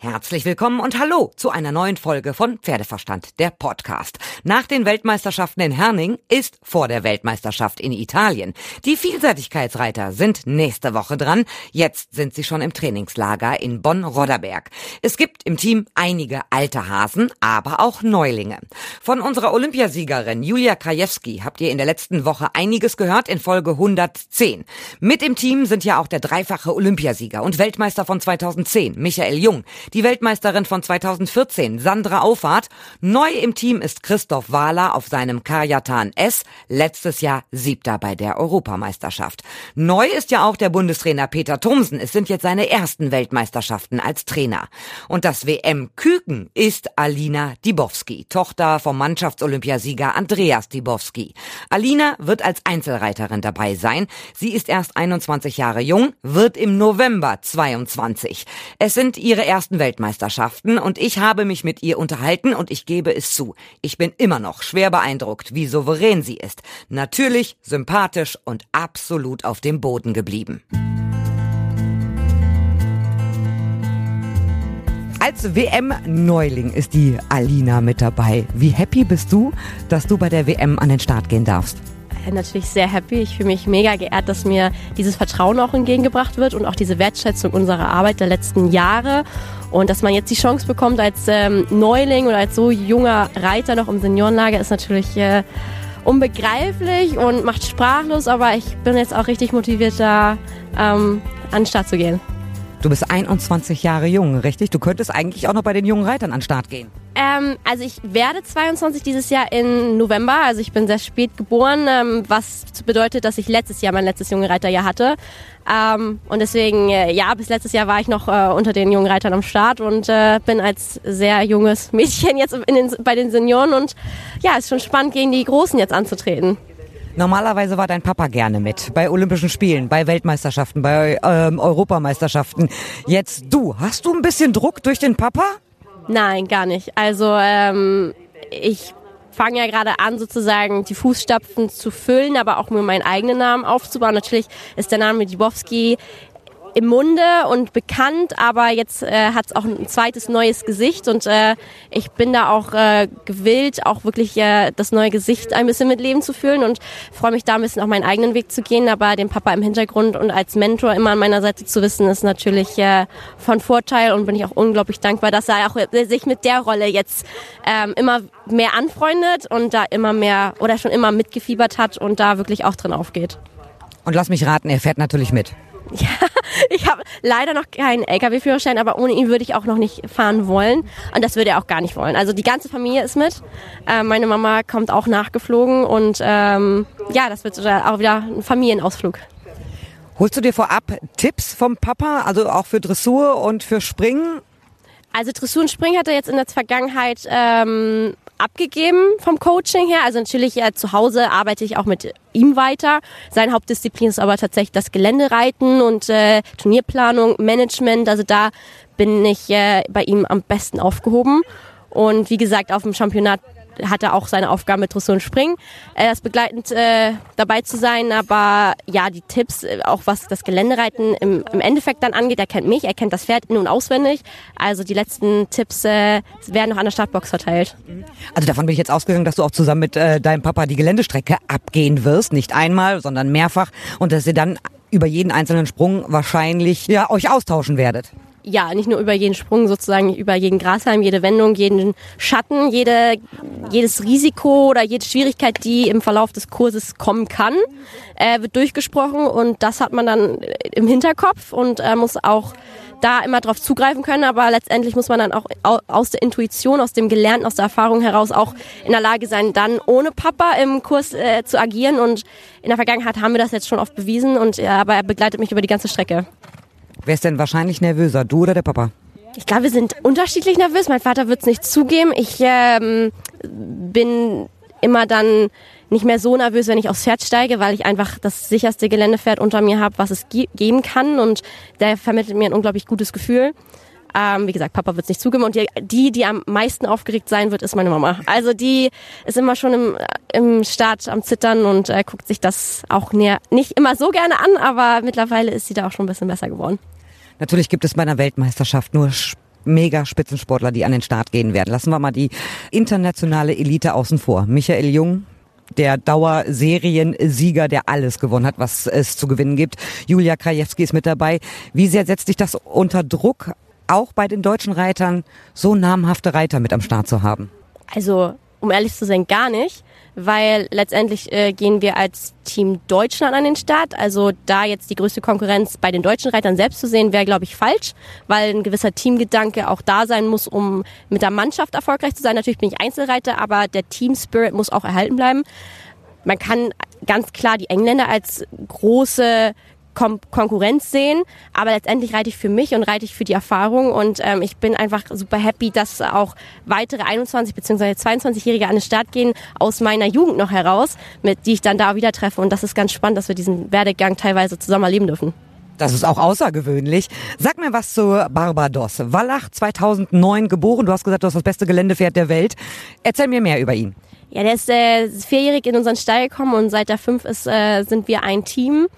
Herzlich willkommen und hallo zu einer neuen Folge von Pferdeverstand, der Podcast. Nach den Weltmeisterschaften in Herning ist vor der Weltmeisterschaft in Italien. Die Vielseitigkeitsreiter sind nächste Woche dran. Jetzt sind sie schon im Trainingslager in Bonn-Rodderberg. Es gibt im Team einige alte Hasen, aber auch Neulinge. Von unserer Olympiasiegerin Julia Krajewski habt ihr in der letzten Woche einiges gehört in Folge 110. Mit im Team sind ja auch der dreifache Olympiasieger und Weltmeister von 2010, Michael Jung die Weltmeisterin von 2014, Sandra Auffahrt. Neu im Team ist Christoph Wahler auf seinem Kajatan S, letztes Jahr Siebter bei der Europameisterschaft. Neu ist ja auch der Bundestrainer Peter Thomsen. Es sind jetzt seine ersten Weltmeisterschaften als Trainer. Und das WM-Küken ist Alina Dibowski, Tochter vom Mannschaftsolympiasieger Andreas Dibowski. Alina wird als Einzelreiterin dabei sein. Sie ist erst 21 Jahre jung, wird im November 22. Es sind ihre ersten Weltmeisterschaften und ich habe mich mit ihr unterhalten und ich gebe es zu. Ich bin immer noch schwer beeindruckt, wie souverän sie ist. Natürlich, sympathisch und absolut auf dem Boden geblieben. Als WM-Neuling ist die Alina mit dabei. Wie happy bist du, dass du bei der WM an den Start gehen darfst? natürlich sehr happy. Ich fühle mich mega geehrt, dass mir dieses Vertrauen auch entgegengebracht wird und auch diese Wertschätzung unserer Arbeit der letzten Jahre. Und dass man jetzt die Chance bekommt als ähm, Neuling oder als so junger Reiter noch im Seniorenlager, ist natürlich äh, unbegreiflich und macht sprachlos. Aber ich bin jetzt auch richtig motiviert, da ähm, an den Start zu gehen. Du bist 21 Jahre jung, richtig? Du könntest eigentlich auch noch bei den jungen Reitern an den Start gehen. Ähm, also ich werde 22 dieses Jahr im November. Also ich bin sehr spät geboren, ähm, was bedeutet, dass ich letztes Jahr mein letztes junge Reiterjahr hatte. Ähm, und deswegen, äh, ja, bis letztes Jahr war ich noch äh, unter den jungen Reitern am Start und äh, bin als sehr junges Mädchen jetzt den, bei den Senioren. Und ja, ist schon spannend, gegen die Großen jetzt anzutreten. Normalerweise war dein Papa gerne mit bei Olympischen Spielen, bei Weltmeisterschaften, bei ähm, Europameisterschaften. Jetzt du, hast du ein bisschen Druck durch den Papa? Nein, gar nicht. Also ähm, ich fange ja gerade an, sozusagen die Fußstapfen zu füllen, aber auch mir meinen eigenen Namen aufzubauen. Natürlich ist der Name Dibowski im Munde und bekannt, aber jetzt äh, hat es auch ein zweites neues Gesicht und äh, ich bin da auch äh, gewillt, auch wirklich äh, das neue Gesicht ein bisschen mit Leben zu fühlen und freue mich da ein bisschen auch meinen eigenen Weg zu gehen, aber den Papa im Hintergrund und als Mentor immer an meiner Seite zu wissen, ist natürlich äh, von Vorteil und bin ich auch unglaublich dankbar, dass er auch sich mit der Rolle jetzt ähm, immer mehr anfreundet und da immer mehr oder schon immer mitgefiebert hat und da wirklich auch drin aufgeht. Und lass mich raten, er fährt natürlich mit. Ja, ich habe leider noch keinen LKW-Führerschein, aber ohne ihn würde ich auch noch nicht fahren wollen. Und das würde er auch gar nicht wollen. Also die ganze Familie ist mit. Äh, meine Mama kommt auch nachgeflogen und ähm, ja, das wird auch wieder ein Familienausflug. Holst du dir vorab Tipps vom Papa, also auch für Dressur und für Springen? Also Dressur und Springen hat er jetzt in der Vergangenheit ähm, abgegeben vom Coaching her. Also natürlich äh, zu Hause arbeite ich auch mit ihm weiter. Seine Hauptdisziplin ist aber tatsächlich das Geländereiten und äh, Turnierplanung, Management. Also da bin ich äh, bei ihm am besten aufgehoben. Und wie gesagt, auf dem Championat hat er auch seine Aufgaben mit Dressur und Springen, äh, das begleitend äh, dabei zu sein. Aber ja, die Tipps, äh, auch was das Geländereiten im, im Endeffekt dann angeht, er kennt mich, er kennt das Pferd in- auswendig. Also die letzten Tipps äh, werden noch an der Startbox verteilt. Also davon bin ich jetzt ausgegangen, dass du auch zusammen mit äh, deinem Papa die Geländestrecke abgehen wirst. Nicht einmal, sondern mehrfach. Und dass ihr dann über jeden einzelnen Sprung wahrscheinlich ja, euch austauschen werdet ja, nicht nur über jeden Sprung sozusagen, über jeden Grashalm, jede Wendung, jeden Schatten, jede, jedes Risiko oder jede Schwierigkeit, die im Verlauf des Kurses kommen kann, äh, wird durchgesprochen und das hat man dann im Hinterkopf und äh, muss auch da immer drauf zugreifen können, aber letztendlich muss man dann auch aus der Intuition, aus dem Gelernten, aus der Erfahrung heraus auch in der Lage sein, dann ohne Papa im Kurs äh, zu agieren und in der Vergangenheit haben wir das jetzt schon oft bewiesen und ja, aber er begleitet mich über die ganze Strecke. Wer ist denn wahrscheinlich nervöser, du oder der Papa? Ich glaube, wir sind unterschiedlich nervös. Mein Vater wird es nicht zugeben. Ich ähm, bin immer dann nicht mehr so nervös, wenn ich aufs Pferd steige, weil ich einfach das sicherste Geländepferd unter mir habe, was es ge geben kann. Und der vermittelt mir ein unglaublich gutes Gefühl. Ähm, wie gesagt, Papa wird es nicht zugeben. Und die, die am meisten aufgeregt sein wird, ist meine Mama. Also die ist immer schon im, im Start am Zittern und äh, guckt sich das auch näher, nicht immer so gerne an, aber mittlerweile ist sie da auch schon ein bisschen besser geworden. Natürlich gibt es bei einer Weltmeisterschaft nur mega Spitzensportler, die an den Start gehen werden. Lassen wir mal die internationale Elite außen vor. Michael Jung, der Dauerseriensieger, der alles gewonnen hat, was es zu gewinnen gibt. Julia Krajewski ist mit dabei. Wie sehr setzt dich das unter Druck, auch bei den deutschen Reitern so namhafte Reiter mit am Start zu haben? Also, um ehrlich zu sein, gar nicht weil letztendlich äh, gehen wir als Team Deutschland an den Start. Also da jetzt die größte Konkurrenz bei den deutschen Reitern selbst zu sehen, wäre, glaube ich, falsch, weil ein gewisser Teamgedanke auch da sein muss, um mit der Mannschaft erfolgreich zu sein. Natürlich bin ich Einzelreiter, aber der Team Spirit muss auch erhalten bleiben. Man kann ganz klar die Engländer als große Kon Konkurrenz sehen, aber letztendlich reite ich für mich und reite ich für die Erfahrung und ähm, ich bin einfach super happy, dass auch weitere 21 bzw. 22-Jährige an den Start gehen aus meiner Jugend noch heraus, mit die ich dann da wieder treffe und das ist ganz spannend, dass wir diesen Werdegang teilweise zusammen erleben dürfen. Das ist auch außergewöhnlich. Sag mir was zu Barbados. Wallach 2009 geboren. Du hast gesagt, du hast das beste Geländepferd der Welt. Erzähl mir mehr über ihn. Ja, der ist äh, vierjährig in unseren Stall gekommen und seit der fünf ist, äh, sind wir ein Team.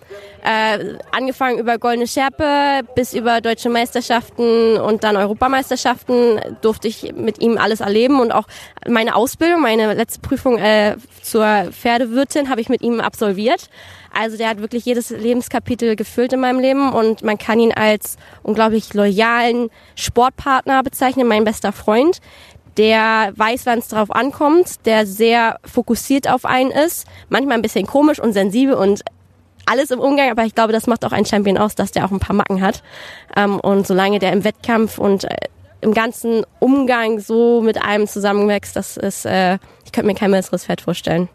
Äh, angefangen über Goldene Schärpe bis über deutsche Meisterschaften und dann Europameisterschaften durfte ich mit ihm alles erleben und auch meine Ausbildung, meine letzte Prüfung äh, zur Pferdewirtin habe ich mit ihm absolviert. Also der hat wirklich jedes Lebenskapitel gefüllt in meinem Leben und man kann ihn als unglaublich loyalen Sportpartner bezeichnen, mein bester Freund der weiß, wann es drauf ankommt, der sehr fokussiert auf einen ist, manchmal ein bisschen komisch und sensibel und alles im Umgang, aber ich glaube, das macht auch einen Champion aus, dass der auch ein paar Macken hat. Ähm, und solange der im Wettkampf und äh, im ganzen Umgang so mit einem zusammenwächst, das ist, äh, ich könnte mir kein besseres Pferd vorstellen.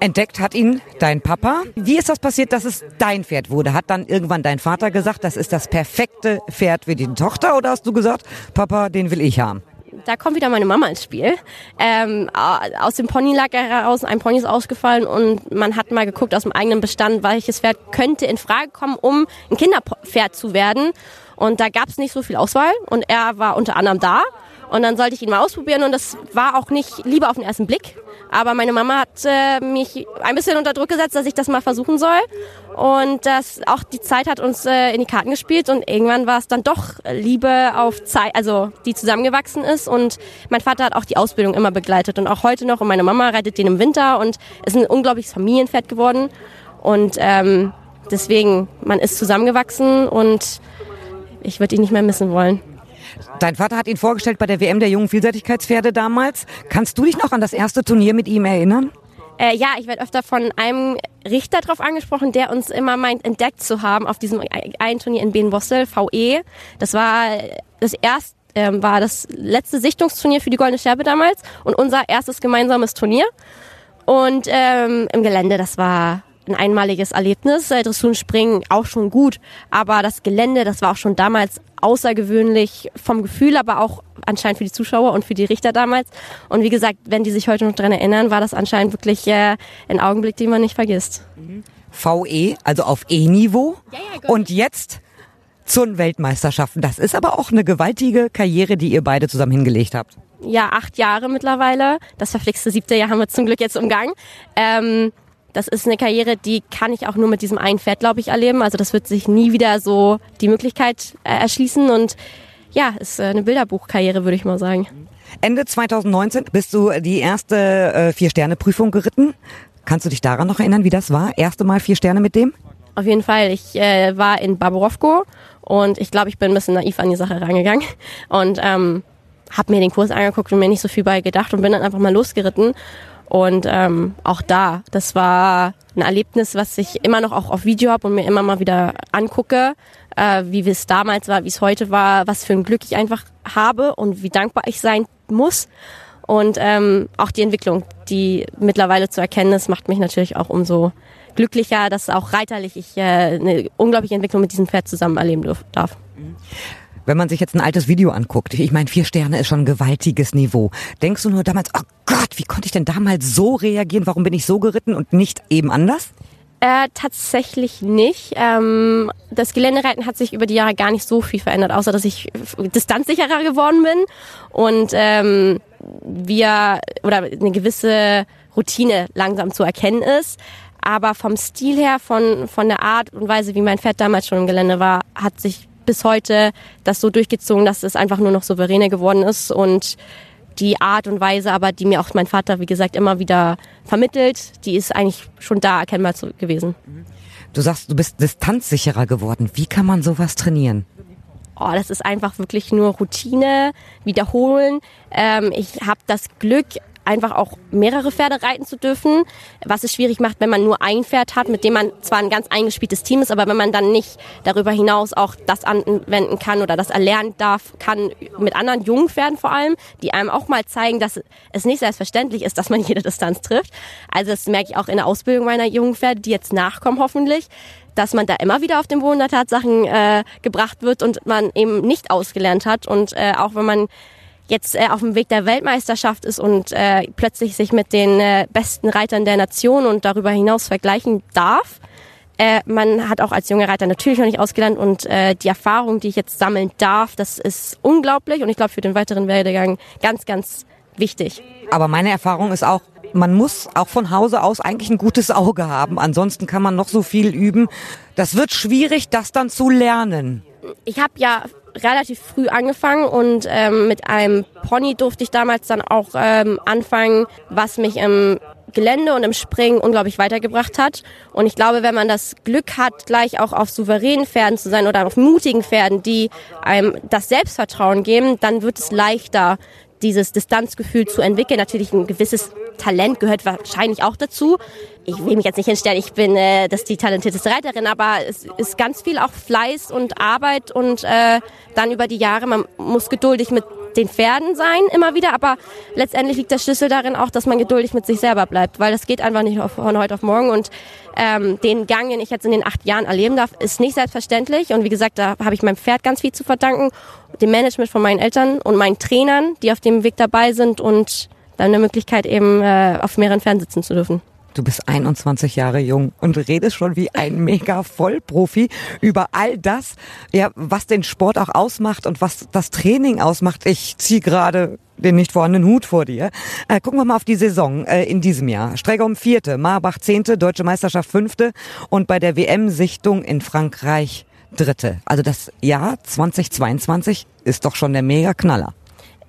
Entdeckt hat ihn dein Papa. Wie ist das passiert, dass es dein Pferd wurde? Hat dann irgendwann dein Vater gesagt, das ist das perfekte Pferd für die Tochter oder hast du gesagt, Papa, den will ich haben? Da kommt wieder meine Mama ins Spiel. Ähm, aus dem Ponylager heraus, ein Pony ist ausgefallen und man hat mal geguckt aus dem eigenen Bestand, welches Pferd könnte in Frage kommen, um ein Kinderpferd zu werden. Und da gab es nicht so viel Auswahl und er war unter anderem da. Und dann sollte ich ihn mal ausprobieren und das war auch nicht lieber auf den ersten Blick. Aber meine Mama hat äh, mich ein bisschen unter Druck gesetzt, dass ich das mal versuchen soll. Und das auch die Zeit hat uns äh, in die Karten gespielt und irgendwann war es dann doch Liebe auf Zeit, also die zusammengewachsen ist. Und mein Vater hat auch die Ausbildung immer begleitet und auch heute noch. Und meine Mama reitet den im Winter und ist ein unglaubliches Familienpferd geworden. Und ähm, deswegen, man ist zusammengewachsen und ich würde ihn nicht mehr missen wollen. Dein Vater hat ihn vorgestellt bei der WM der jungen Vielseitigkeitspferde damals. Kannst du dich noch an das erste Turnier mit ihm erinnern? Äh, ja, ich werde öfter von einem Richter darauf angesprochen, der uns immer meint, entdeckt zu haben auf diesem einen Turnier in Benbossel, VE. Das war das erste ähm, war das letzte Sichtungsturnier für die Goldene Scherbe damals und unser erstes gemeinsames Turnier. Und ähm, im Gelände, das war ein einmaliges Erlebnis. Äh, Dressurenspringen auch schon gut, aber das Gelände, das war auch schon damals außergewöhnlich vom Gefühl, aber auch anscheinend für die Zuschauer und für die Richter damals. Und wie gesagt, wenn die sich heute noch dran erinnern, war das anscheinend wirklich äh, ein Augenblick, den man nicht vergisst. VE, also auf E-Niveau. Ja, ja, und jetzt zu den Weltmeisterschaften. Das ist aber auch eine gewaltige Karriere, die ihr beide zusammen hingelegt habt. Ja, acht Jahre mittlerweile. Das verflixte siebte Jahr haben wir zum Glück jetzt umgangen. Ähm, das ist eine Karriere, die kann ich auch nur mit diesem einen Pferd, glaube ich, erleben. Also das wird sich nie wieder so die Möglichkeit äh, erschließen und ja, ist äh, eine Bilderbuchkarriere, würde ich mal sagen. Ende 2019 bist du die erste äh, Vier-Sterne-Prüfung geritten. Kannst du dich daran noch erinnern, wie das war? Erste Mal vier Sterne mit dem? Auf jeden Fall. Ich äh, war in Barbarovko und ich glaube, ich bin ein bisschen naiv an die Sache rangegangen und ähm, habe mir den Kurs angeguckt und mir nicht so viel bei gedacht und bin dann einfach mal losgeritten. Und ähm, auch da, das war ein Erlebnis, was ich immer noch auch auf Video habe und mir immer mal wieder angucke, äh, wie es damals war, wie es heute war, was für ein Glück ich einfach habe und wie dankbar ich sein muss. Und ähm, auch die Entwicklung, die mittlerweile zu erkennen ist, macht mich natürlich auch umso glücklicher, dass auch reiterlich ich äh, eine unglaubliche Entwicklung mit diesem Pferd zusammen erleben darf. Wenn man sich jetzt ein altes Video anguckt, ich meine, vier Sterne ist schon ein gewaltiges Niveau. Denkst du nur damals, oh Gott, wie konnte ich denn damals so reagieren? Warum bin ich so geritten und nicht eben anders? Äh, tatsächlich nicht. Ähm, das Geländereiten hat sich über die Jahre gar nicht so viel verändert, außer dass ich distanzsicherer geworden bin und ähm, wir oder eine gewisse Routine langsam zu erkennen ist. Aber vom Stil her, von, von der Art und Weise, wie mein Pferd damals schon im Gelände war, hat sich bis heute das so durchgezogen, dass es einfach nur noch souveräner geworden ist und die Art und Weise, aber die mir auch mein Vater, wie gesagt, immer wieder vermittelt, die ist eigentlich schon da erkennbar gewesen. Du sagst, du bist distanzsicherer geworden. Wie kann man sowas trainieren? Oh, das ist einfach wirklich nur Routine, wiederholen. Ähm, ich habe das Glück, einfach auch mehrere Pferde reiten zu dürfen, was es schwierig macht, wenn man nur ein Pferd hat, mit dem man zwar ein ganz eingespieltes Team ist, aber wenn man dann nicht darüber hinaus auch das anwenden kann oder das erlernen darf, kann mit anderen jungen Pferden vor allem, die einem auch mal zeigen, dass es nicht selbstverständlich ist, dass man jede Distanz trifft. Also das merke ich auch in der Ausbildung meiner jungen Pferde, die jetzt nachkommen hoffentlich, dass man da immer wieder auf den Boden der Tatsachen äh, gebracht wird und man eben nicht ausgelernt hat. Und äh, auch wenn man jetzt äh, auf dem Weg der Weltmeisterschaft ist und äh, plötzlich sich mit den äh, besten Reitern der Nation und darüber hinaus vergleichen darf. Äh, man hat auch als junger Reiter natürlich noch nicht ausgelernt und äh, die Erfahrung, die ich jetzt sammeln darf, das ist unglaublich und ich glaube für den weiteren Werdegang ganz, ganz wichtig. Aber meine Erfahrung ist auch, man muss auch von Hause aus eigentlich ein gutes Auge haben. Ansonsten kann man noch so viel üben. Das wird schwierig, das dann zu lernen. Ich habe ja relativ früh angefangen und ähm, mit einem Pony durfte ich damals dann auch ähm, anfangen, was mich im Gelände und im Springen unglaublich weitergebracht hat. Und ich glaube, wenn man das Glück hat, gleich auch auf souveränen Pferden zu sein oder auf mutigen Pferden, die einem das Selbstvertrauen geben, dann wird es leichter, dieses Distanzgefühl zu entwickeln. Natürlich ein gewisses Talent gehört wahrscheinlich auch dazu. Ich will mich jetzt nicht hinstellen, ich bin äh, das die talentierteste Reiterin, aber es ist ganz viel auch Fleiß und Arbeit und äh, dann über die Jahre, man muss geduldig mit den Pferden sein immer wieder, aber letztendlich liegt der Schlüssel darin auch, dass man geduldig mit sich selber bleibt, weil das geht einfach nicht von heute auf morgen und ähm, den Gang, den ich jetzt in den acht Jahren erleben darf, ist nicht selbstverständlich und wie gesagt, da habe ich meinem Pferd ganz viel zu verdanken, dem Management von meinen Eltern und meinen Trainern, die auf dem Weg dabei sind und dann eine Möglichkeit eben äh, auf mehreren Pferden sitzen zu dürfen. Du bist 21 Jahre jung und redest schon wie ein mega Vollprofi über all das, ja, was den Sport auch ausmacht und was das Training ausmacht. Ich ziehe gerade den nicht vorhandenen Hut vor dir. Äh, gucken wir mal auf die Saison äh, in diesem Jahr. Stregom vierte, Marbach zehnte, Deutsche Meisterschaft fünfte und bei der WM-Sichtung in Frankreich dritte. Also das Jahr 2022 ist doch schon der mega Knaller.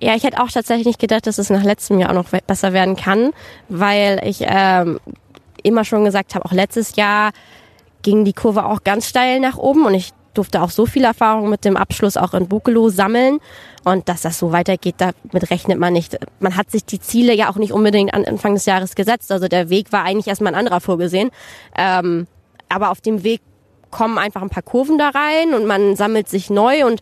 Ja, ich hätte auch tatsächlich nicht gedacht, dass es nach letztem Jahr auch noch besser werden kann, weil ich ähm, immer schon gesagt habe, auch letztes Jahr ging die Kurve auch ganz steil nach oben und ich durfte auch so viel Erfahrung mit dem Abschluss auch in Bukelow sammeln. Und dass das so weitergeht, damit rechnet man nicht. Man hat sich die Ziele ja auch nicht unbedingt an Anfang des Jahres gesetzt. Also der Weg war eigentlich erstmal ein anderer vorgesehen. Ähm, aber auf dem Weg kommen einfach ein paar Kurven da rein und man sammelt sich neu und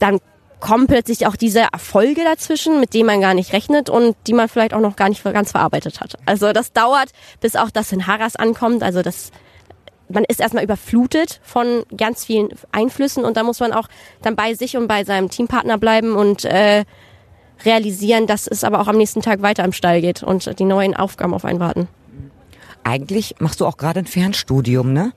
dann kommen plötzlich auch diese Erfolge dazwischen, mit denen man gar nicht rechnet und die man vielleicht auch noch gar nicht ganz verarbeitet hat. Also das dauert, bis auch das in Harras ankommt. Also das, man ist erstmal überflutet von ganz vielen Einflüssen und da muss man auch dann bei sich und bei seinem Teampartner bleiben und äh, realisieren, dass es aber auch am nächsten Tag weiter im Stall geht und die neuen Aufgaben auf einen warten. Eigentlich machst du auch gerade ein Fernstudium, ne?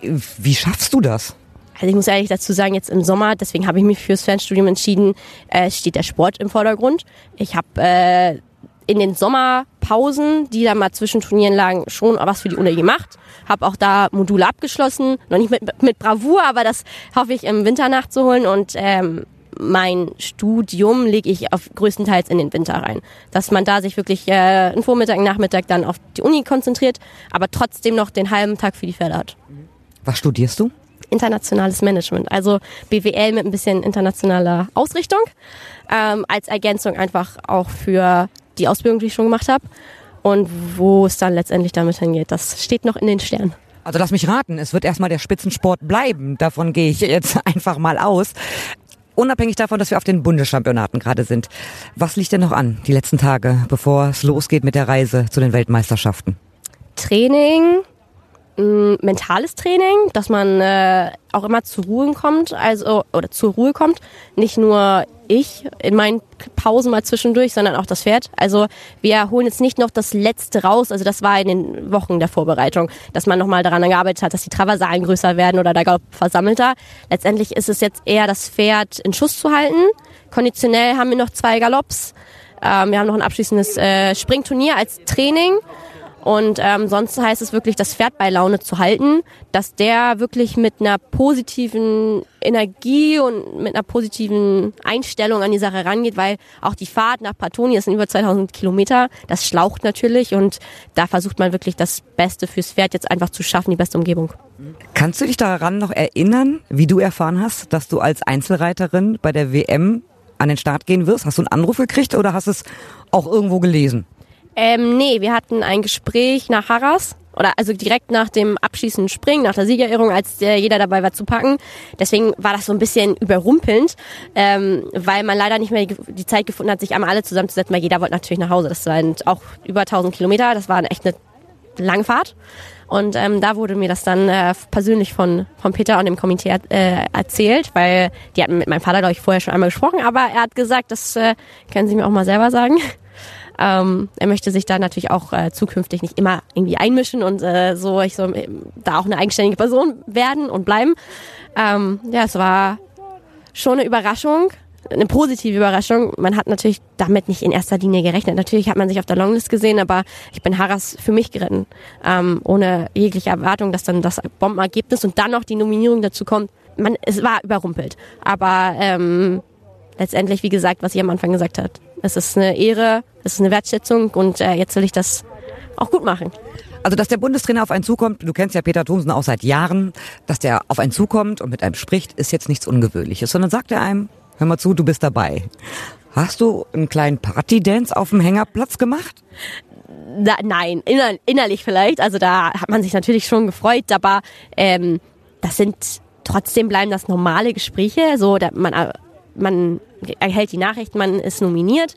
Wie schaffst du das? Also ich muss ehrlich dazu sagen, jetzt im Sommer, deswegen habe ich mich fürs Fernstudium entschieden, äh, steht der Sport im Vordergrund. Ich habe äh, in den Sommerpausen, die da mal zwischen Turnieren lagen, schon was für die Uni gemacht. Habe auch da Module abgeschlossen, noch nicht mit, mit Bravour, aber das hoffe ich im Winter nachzuholen und ähm, mein Studium lege ich auf größtenteils in den Winter rein. Dass man da sich wirklich äh, einen Vormittag, einen Nachmittag dann auf die Uni konzentriert, aber trotzdem noch den halben Tag für die Pferde hat. Was studierst du? Internationales Management. Also BWL mit ein bisschen internationaler Ausrichtung. Ähm, als Ergänzung einfach auch für die Ausbildung, die ich schon gemacht habe. Und wo es dann letztendlich damit hingeht, das steht noch in den Sternen. Also lass mich raten, es wird erstmal der Spitzensport bleiben. Davon gehe ich jetzt einfach mal aus. Unabhängig davon, dass wir auf den Bundeschampionaten gerade sind. Was liegt denn noch an, die letzten Tage, bevor es losgeht mit der Reise zu den Weltmeisterschaften? Training, ein mentales Training, dass man äh, auch immer zur Ruhe kommt, also oder zur Ruhe kommt. Nicht nur ich in meinen Pausen mal zwischendurch, sondern auch das Pferd. Also wir holen jetzt nicht noch das Letzte raus. Also das war in den Wochen der Vorbereitung, dass man nochmal daran gearbeitet hat, dass die Traversalen größer werden oder der Galopp versammelter. Letztendlich ist es jetzt eher das Pferd in Schuss zu halten. Konditionell haben wir noch zwei Galopps. Ähm, wir haben noch ein abschließendes äh, Springturnier als Training Und ähm, sonst heißt es wirklich, das Pferd bei Laune zu halten, dass der wirklich mit einer positiven Energie und mit einer positiven Einstellung an die Sache rangeht, weil auch die Fahrt nach Patoni, das sind über 2000 Kilometer, das schlaucht natürlich und da versucht man wirklich das Beste fürs Pferd jetzt einfach zu schaffen, die beste Umgebung. Kannst du dich daran noch erinnern, wie du erfahren hast, dass du als Einzelreiterin bei der WM an den Start gehen wirst? Hast du einen Anruf gekriegt oder hast es auch irgendwo gelesen? Ähm, nee, wir hatten ein Gespräch nach Harras oder also direkt nach dem abschließenden Springen, nach der Siegerehrung, als der jeder dabei war zu packen. Deswegen war das so ein bisschen überrumpelnd, ähm, weil man leider nicht mehr die Zeit gefunden hat, sich einmal alle zusammenzusetzen, weil jeder wollte natürlich nach Hause. Das sind auch über 1000 Kilometer, das war echt eine lange Fahrt. Und ähm, da wurde mir das dann äh, persönlich von, von Peter und dem Komitee äh, erzählt, weil die hatten mit meinem Vater, glaube ich, vorher schon einmal gesprochen, aber er hat gesagt, das äh, können Sie mir auch mal selber sagen. Ähm, er möchte sich da natürlich auch äh, zukünftig nicht immer irgendwie einmischen und äh, so, ich soll äh, da auch eine eigenständige Person werden und bleiben. Ähm, ja, es war schon eine Überraschung, eine positive Überraschung. Man hat natürlich damit nicht in erster Linie gerechnet. Natürlich hat man sich auf der Longlist gesehen, aber ich bin Harras für mich geritten, ähm, ohne jegliche Erwartung, dass dann das Bombenergebnis und dann noch die Nominierung dazu kommt. Man, es war überrumpelt, aber ähm, letztendlich, wie gesagt, was ich am Anfang gesagt habe, es ist eine Ehre, es ist eine Wertschätzung und äh, jetzt will ich das auch gut machen. Also, dass der Bundestrainer auf einen zukommt, du kennst ja Peter Thomsen auch seit Jahren, dass der auf einen zukommt und mit einem spricht, ist jetzt nichts Ungewöhnliches, sondern sagt er einem, hör mal zu, du bist dabei. Hast du einen kleinen Partydance auf dem Hängerplatz gemacht? Da, nein, inner, innerlich vielleicht. Also da hat man sich natürlich schon gefreut, aber ähm, das sind trotzdem bleiben das normale Gespräche. So, da, man, man erhält die Nachricht, man ist nominiert.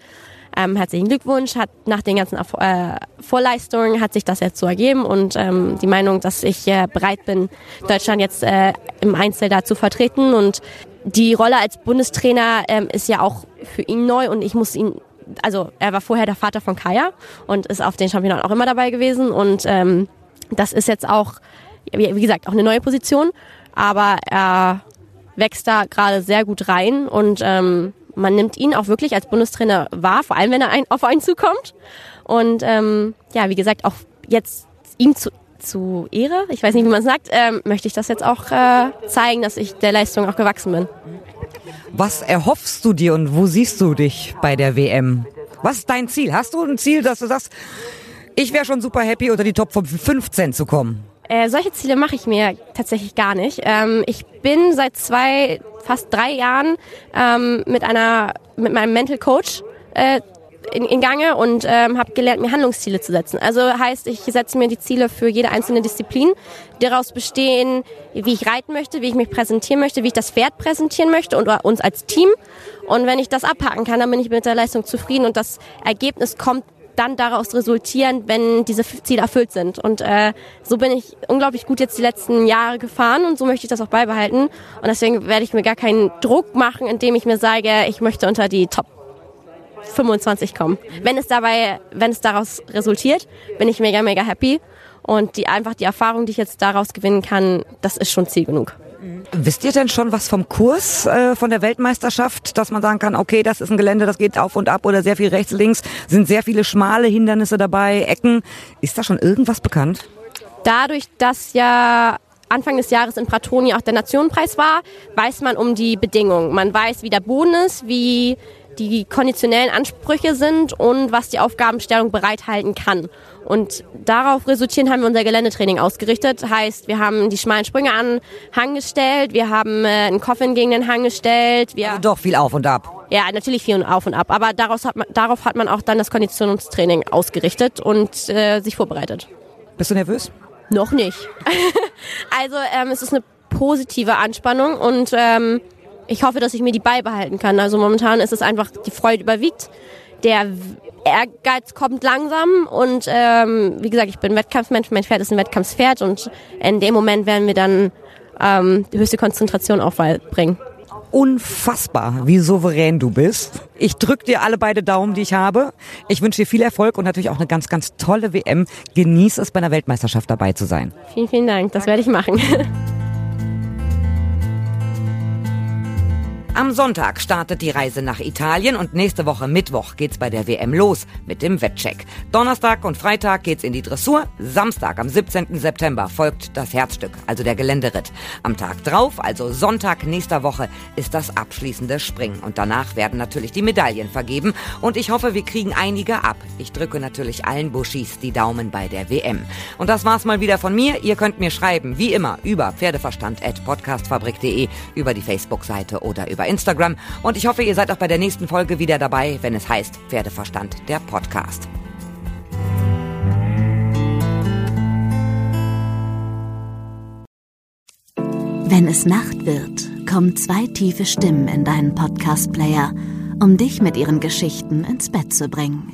Ähm, herzlichen Glückwunsch, hat nach den ganzen äh, Vorleistungen hat sich das jetzt so ergeben und ähm, die Meinung, dass ich äh, bereit bin, Deutschland jetzt äh, im Einzel da zu vertreten. Und die Rolle als Bundestrainer ähm, ist ja auch für ihn neu und ich muss ihn also er war vorher der Vater von Kaya und ist auf den Championaten auch immer dabei gewesen. Und ähm, das ist jetzt auch, wie gesagt, auch eine neue Position, aber er wächst da gerade sehr gut rein und ähm, man nimmt ihn auch wirklich als Bundestrainer wahr, vor allem wenn er ein, auf einen zukommt. Und ähm, ja, wie gesagt, auch jetzt ihm zu, zu Ehre, ich weiß nicht, wie man sagt, ähm, möchte ich das jetzt auch äh, zeigen, dass ich der Leistung auch gewachsen bin. Was erhoffst du dir und wo siehst du dich bei der WM? Was ist dein Ziel? Hast du ein Ziel, dass du sagst, ich wäre schon super happy, unter die Top 15 zu kommen? Äh, solche Ziele mache ich mir tatsächlich gar nicht. Ähm, ich bin seit zwei, fast drei Jahren ähm, mit einer, mit meinem Mental Coach äh, in, in Gange und ähm, habe gelernt, mir Handlungsziele zu setzen. Also heißt, ich setze mir die Ziele für jede einzelne Disziplin, die daraus bestehen, wie ich reiten möchte, wie ich mich präsentieren möchte, wie ich das Pferd präsentieren möchte und uns als Team. Und wenn ich das abhaken kann, dann bin ich mit der Leistung zufrieden und das Ergebnis kommt dann daraus resultieren, wenn diese Ziele erfüllt sind. Und äh, so bin ich unglaublich gut jetzt die letzten Jahre gefahren und so möchte ich das auch beibehalten. Und deswegen werde ich mir gar keinen Druck machen, indem ich mir sage, ich möchte unter die Top 25 kommen. Wenn es dabei, wenn es daraus resultiert, bin ich mega, mega happy. Und die einfach die Erfahrung, die ich jetzt daraus gewinnen kann, das ist schon Ziel genug. Wisst ihr denn schon was vom Kurs äh, von der Weltmeisterschaft, dass man sagen kann, okay, das ist ein Gelände, das geht auf und ab oder sehr viel rechts, links, sind sehr viele schmale Hindernisse dabei, Ecken. Ist da schon irgendwas bekannt? Dadurch, dass ja Anfang des Jahres in Pratoni auch der Nationenpreis war, weiß man um die Bedingungen. Man weiß, wie der Boden ist, wie die konditionellen Ansprüche sind und was die Aufgabenstellung bereithalten kann. Und darauf resultierend haben wir unser Geländetraining ausgerichtet. Heißt, wir haben die schmalen Sprünge an Hang gestellt, wir haben äh, einen Coffin gegen den Hang gestellt. Wir also doch viel auf und ab. Ja, natürlich viel auf und ab. Aber daraus hat man, darauf hat man auch dann das Konditionstraining ausgerichtet und äh, sich vorbereitet. Bist du nervös? Noch nicht. also ähm, es ist eine positive Anspannung und ähm, ich hoffe, dass ich mir die beibehalten kann. Also momentan ist es einfach, die Freude überwiegt. Der Ehrgeiz kommt langsam und ähm, wie gesagt, ich bin Wettkampfmensch, mein Pferd ist ein Wettkampfspferd und in dem Moment werden wir dann ähm, die höchste Konzentration aufbringen. Unfassbar, wie souverän du bist. Ich drück dir alle beide Daumen, die ich habe. Ich wünsche dir viel Erfolg und natürlich auch eine ganz, ganz tolle WM. Genieß es, bei einer Weltmeisterschaft dabei zu sein. Vielen, vielen Dank. Das werde ich machen. Am Sonntag startet die Reise nach Italien und nächste Woche Mittwoch geht's bei der WM los mit dem Wettcheck. Donnerstag und Freitag geht's in die Dressur. Samstag am 17. September folgt das Herzstück, also der Geländeritt. Am Tag drauf, also Sonntag nächster Woche, ist das abschließende Springen. Und danach werden natürlich die Medaillen vergeben. Und ich hoffe, wir kriegen einige ab. Ich drücke natürlich allen Buschis die Daumen bei der WM. Und das war's mal wieder von mir. Ihr könnt mir schreiben, wie immer, über pferdeverstand.podcastfabrik.de, über die Facebook-Seite oder über Instagram. Und ich hoffe, ihr seid auch bei der nächsten Folge wieder dabei, wenn es heißt Pferdeverstand, der Podcast. Wenn es Nacht wird, kommen zwei tiefe Stimmen in deinen Podcast-Player, um dich mit ihren Geschichten ins Bett zu bringen.